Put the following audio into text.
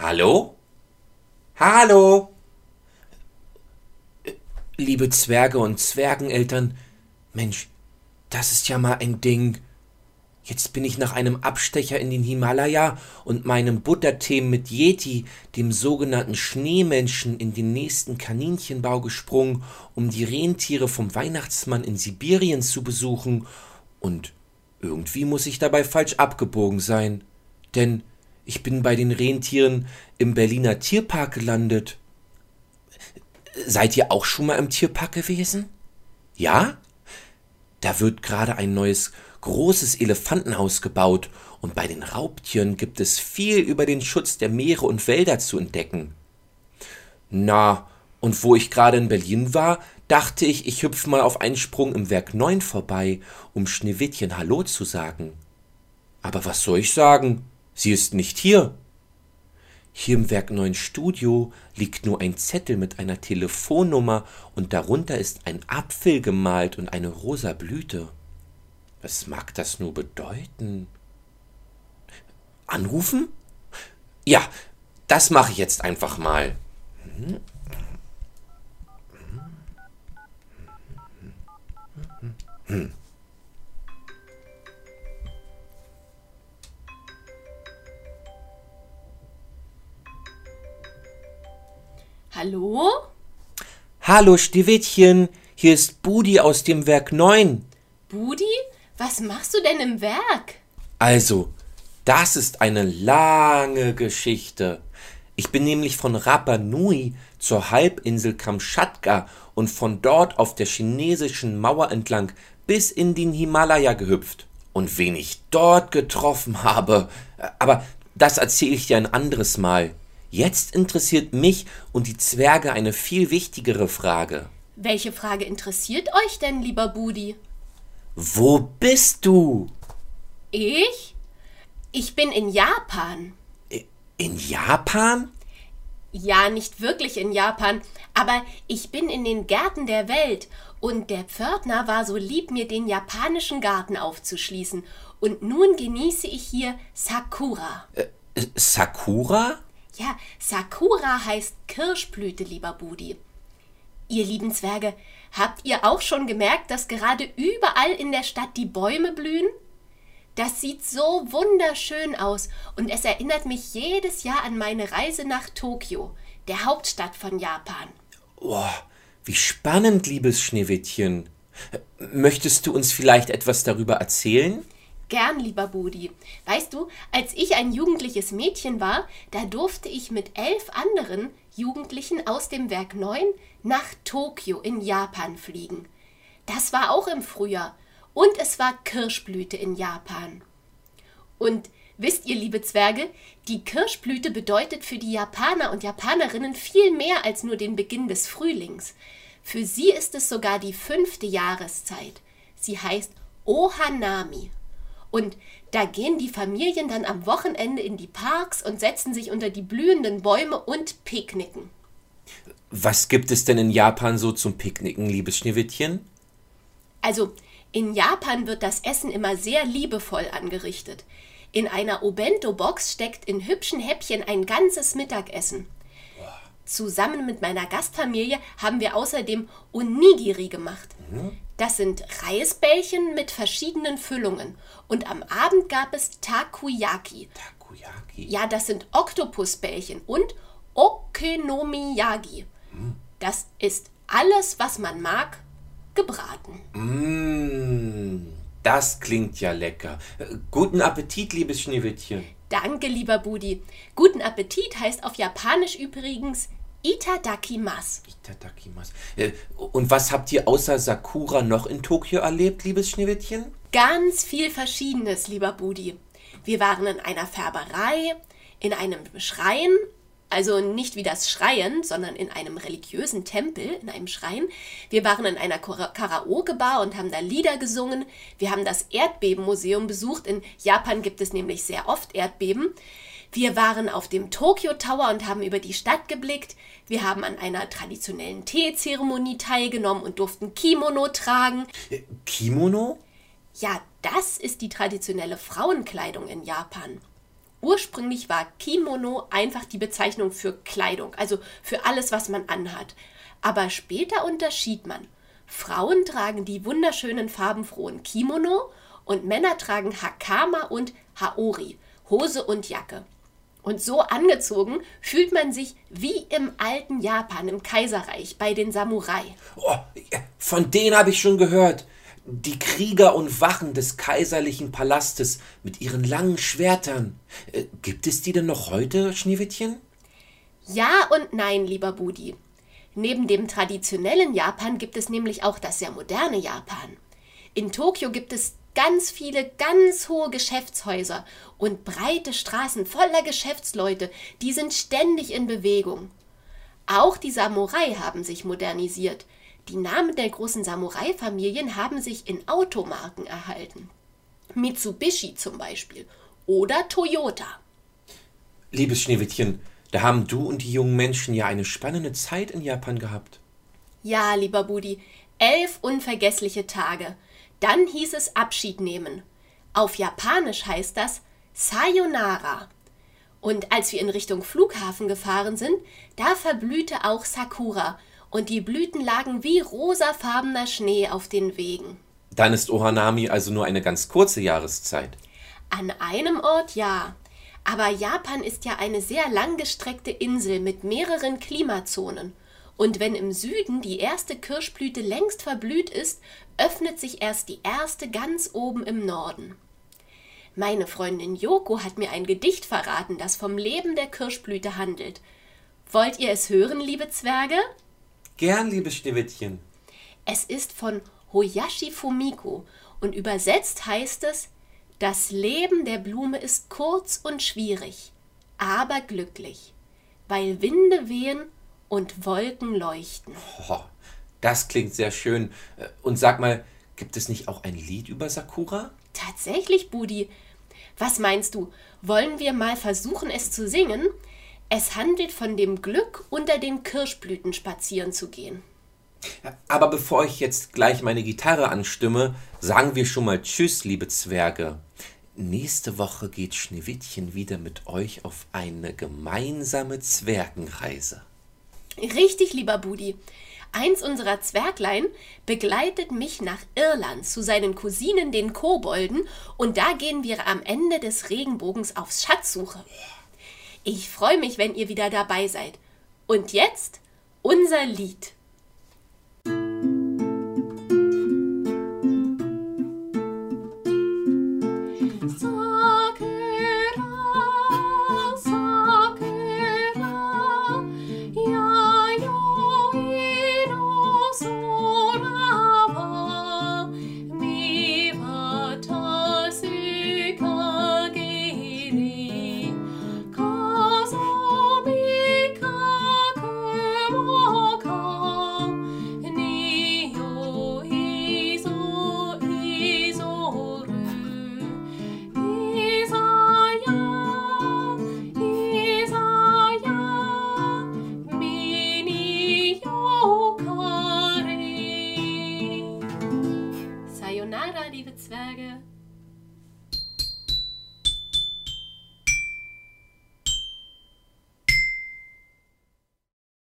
Hallo? Hallo? Liebe Zwerge und Zwergeneltern, Mensch, das ist ja mal ein Ding. Jetzt bin ich nach einem Abstecher in den Himalaya und meinem Buttertee mit Yeti, dem sogenannten Schneemenschen, in den nächsten Kaninchenbau gesprungen, um die Rentiere vom Weihnachtsmann in Sibirien zu besuchen. Und irgendwie muss ich dabei falsch abgebogen sein. Denn ich bin bei den Rentieren im Berliner Tierpark gelandet. Seid ihr auch schon mal im Tierpark gewesen? Ja? Da wird gerade ein neues großes Elefantenhaus gebaut und bei den Raubtieren gibt es viel über den Schutz der Meere und Wälder zu entdecken. Na, und wo ich gerade in Berlin war, dachte ich, ich hüpfe mal auf einen Sprung im Werk 9 vorbei, um Schneewittchen Hallo zu sagen. Aber was soll ich sagen? Sie ist nicht hier. Hier im Werk 9 Studio liegt nur ein Zettel mit einer Telefonnummer und darunter ist ein Apfel gemalt und eine rosa Blüte. Was mag das nur bedeuten? Anrufen? Ja, das mache ich jetzt einfach mal. Hm. Hallo? Hallo Stiwittchen, hier ist Budi aus dem Werk 9. Budi? Was machst du denn im Werk? Also, das ist eine lange Geschichte. Ich bin nämlich von Rapa Nui zur Halbinsel Kamtschatka und von dort auf der chinesischen Mauer entlang bis in den Himalaya gehüpft. Und wen ich dort getroffen habe, aber das erzähle ich dir ein anderes Mal. Jetzt interessiert mich und die Zwerge eine viel wichtigere Frage. Welche Frage interessiert euch denn, lieber Budi? Wo bist du? Ich? Ich bin in Japan. In Japan? Ja, nicht wirklich in Japan, aber ich bin in den Gärten der Welt und der Pförtner war so lieb, mir den japanischen Garten aufzuschließen. Und nun genieße ich hier Sakura. Äh, Sakura? Ja, Sakura heißt Kirschblüte, lieber Budi. Ihr lieben Zwerge, Habt ihr auch schon gemerkt, dass gerade überall in der Stadt die Bäume blühen? Das sieht so wunderschön aus und es erinnert mich jedes Jahr an meine Reise nach Tokio, der Hauptstadt von Japan. Oh, wie spannend, liebes Schneewittchen. Möchtest du uns vielleicht etwas darüber erzählen? Gern, lieber Budi. Weißt du, als ich ein jugendliches Mädchen war, da durfte ich mit elf anderen Jugendlichen aus dem Werk 9 nach Tokio in Japan fliegen. Das war auch im Frühjahr. Und es war Kirschblüte in Japan. Und wisst ihr, liebe Zwerge, die Kirschblüte bedeutet für die Japaner und Japanerinnen viel mehr als nur den Beginn des Frühlings. Für sie ist es sogar die fünfte Jahreszeit. Sie heißt Ohanami. Und da gehen die Familien dann am Wochenende in die Parks und setzen sich unter die blühenden Bäume und picknicken. Was gibt es denn in Japan so zum Picknicken, liebes Schneewittchen? Also, in Japan wird das Essen immer sehr liebevoll angerichtet. In einer Obento-Box steckt in hübschen Häppchen ein ganzes Mittagessen. Zusammen mit meiner Gastfamilie haben wir außerdem Onigiri gemacht. Mhm. Das sind Reisbällchen mit verschiedenen Füllungen. Und am Abend gab es Takoyaki. Takoyaki? Ja, das sind Oktopusbällchen und Okonomiyagi. Das ist alles, was man mag, gebraten. Mmh, das klingt ja lecker. Guten Appetit, liebes Schneewittchen. Danke, lieber Budi. Guten Appetit heißt auf Japanisch übrigens Itadakimas. Itadakimas. Äh, und was habt ihr außer Sakura noch in Tokio erlebt, liebes Schneewittchen? Ganz viel Verschiedenes, lieber Budi. Wir waren in einer Färberei, in einem Schrein also nicht wie das Schreien, sondern in einem religiösen Tempel, in einem Schrein. Wir waren in einer Karaoke-Bar und haben da Lieder gesungen. Wir haben das Erdbebenmuseum besucht. In Japan gibt es nämlich sehr oft Erdbeben. Wir waren auf dem Tokyo Tower und haben über die Stadt geblickt. Wir haben an einer traditionellen Teezeremonie teilgenommen und durften Kimono tragen. Äh, Kimono? Ja, das ist die traditionelle Frauenkleidung in Japan. Ursprünglich war Kimono einfach die Bezeichnung für Kleidung, also für alles, was man anhat. Aber später unterschied man. Frauen tragen die wunderschönen farbenfrohen Kimono und Männer tragen Hakama und Haori, Hose und Jacke. Und so angezogen fühlt man sich wie im alten Japan, im Kaiserreich, bei den Samurai. Oh, von denen habe ich schon gehört. Die Krieger und Wachen des kaiserlichen Palastes mit ihren langen Schwertern. Äh, gibt es die denn noch heute, Schneewittchen? Ja und nein, lieber Budi. Neben dem traditionellen Japan gibt es nämlich auch das sehr moderne Japan. In Tokio gibt es ganz viele ganz hohe Geschäftshäuser und breite Straßen voller Geschäftsleute, die sind ständig in Bewegung. Auch die Samurai haben sich modernisiert. Die Namen der großen Samurai-Familien haben sich in Automarken erhalten. Mitsubishi zum Beispiel oder Toyota. Liebes Schneewittchen, da haben du und die jungen Menschen ja eine spannende Zeit in Japan gehabt. Ja, lieber Budi, elf unvergessliche Tage. Dann hieß es Abschied nehmen. Auf Japanisch heißt das Sayonara. Und als wir in Richtung Flughafen gefahren sind, da verblühte auch Sakura und die Blüten lagen wie rosafarbener Schnee auf den Wegen. Dann ist Ohanami also nur eine ganz kurze Jahreszeit. An einem Ort ja. Aber Japan ist ja eine sehr langgestreckte Insel mit mehreren Klimazonen. Und wenn im Süden die erste Kirschblüte längst verblüht ist, öffnet sich erst die erste ganz oben im Norden. Meine Freundin Yoko hat mir ein Gedicht verraten, das vom Leben der Kirschblüte handelt. Wollt ihr es hören, liebe Zwerge? Gern, liebes Schneewittchen. Es ist von Hoyashi Fumiko und übersetzt heißt es: Das Leben der Blume ist kurz und schwierig, aber glücklich, weil Winde wehen und Wolken leuchten. Oh, das klingt sehr schön. Und sag mal, gibt es nicht auch ein Lied über Sakura? Tatsächlich, Budi. Was meinst du? Wollen wir mal versuchen, es zu singen? Es handelt von dem Glück, unter den Kirschblüten spazieren zu gehen. Aber bevor ich jetzt gleich meine Gitarre anstimme, sagen wir schon mal Tschüss, liebe Zwerge. Nächste Woche geht Schneewittchen wieder mit euch auf eine gemeinsame Zwergenreise. Richtig, lieber Budi. Eins unserer Zwerglein begleitet mich nach Irland zu seinen Cousinen, den Kobolden, und da gehen wir am Ende des Regenbogens auf Schatzsuche. Ich freue mich, wenn ihr wieder dabei seid. Und jetzt unser Lied.